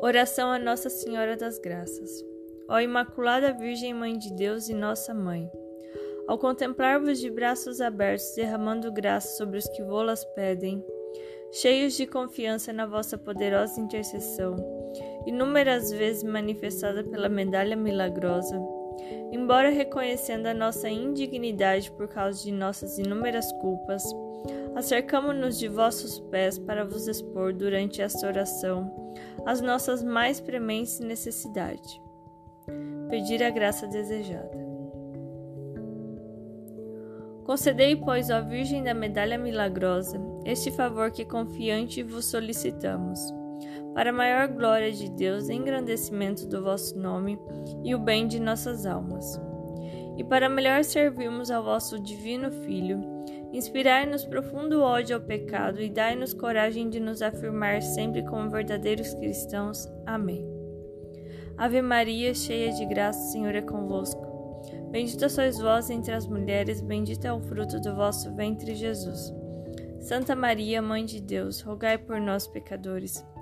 Oração a Nossa Senhora das Graças. Ó Imaculada Virgem Mãe de Deus e Nossa Mãe, ao contemplar-vos de braços abertos, derramando graça sobre os que vô-las pedem, cheios de confiança na vossa poderosa intercessão, inúmeras vezes manifestada pela medalha milagrosa, embora reconhecendo a nossa indignidade por causa de nossas inúmeras culpas, acercamo-nos de vossos pés para vos expor durante esta oração as nossas mais prementes necessidades. Pedir a graça desejada. Concedei, pois, ó Virgem da Medalha Milagrosa, este favor que confiante vos solicitamos, para a maior glória de Deus engrandecimento do vosso nome e o bem de nossas almas. E para melhor servirmos ao vosso divino Filho, inspirai-nos profundo ódio ao pecado e dai-nos coragem de nos afirmar sempre como verdadeiros cristãos. Amém. Ave Maria, cheia de graça, o Senhor é convosco. Bendita sois vós entre as mulheres, bendito é o fruto do vosso ventre, Jesus. Santa Maria, Mãe de Deus, rogai por nós, pecadores,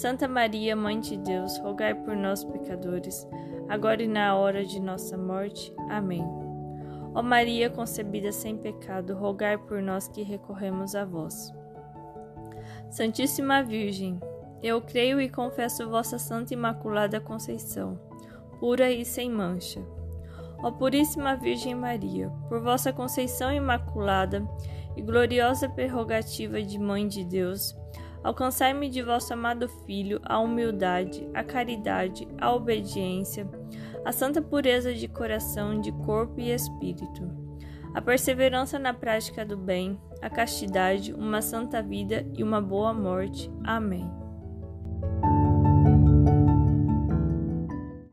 Santa Maria, Mãe de Deus, rogai por nós, pecadores, agora e na hora de nossa morte. Amém. Ó Maria concebida sem pecado, rogai por nós que recorremos a vós. Santíssima Virgem, eu creio e confesso vossa Santa Imaculada Conceição, pura e sem mancha Ó Puríssima Virgem Maria, por vossa conceição imaculada e gloriosa prerrogativa de Mãe de Deus, alcançai-me de vosso amado Filho a humildade, a caridade, a obediência, a santa pureza de coração, de corpo e espírito, a perseverança na prática do bem, a castidade, uma santa vida e uma boa morte. Amém.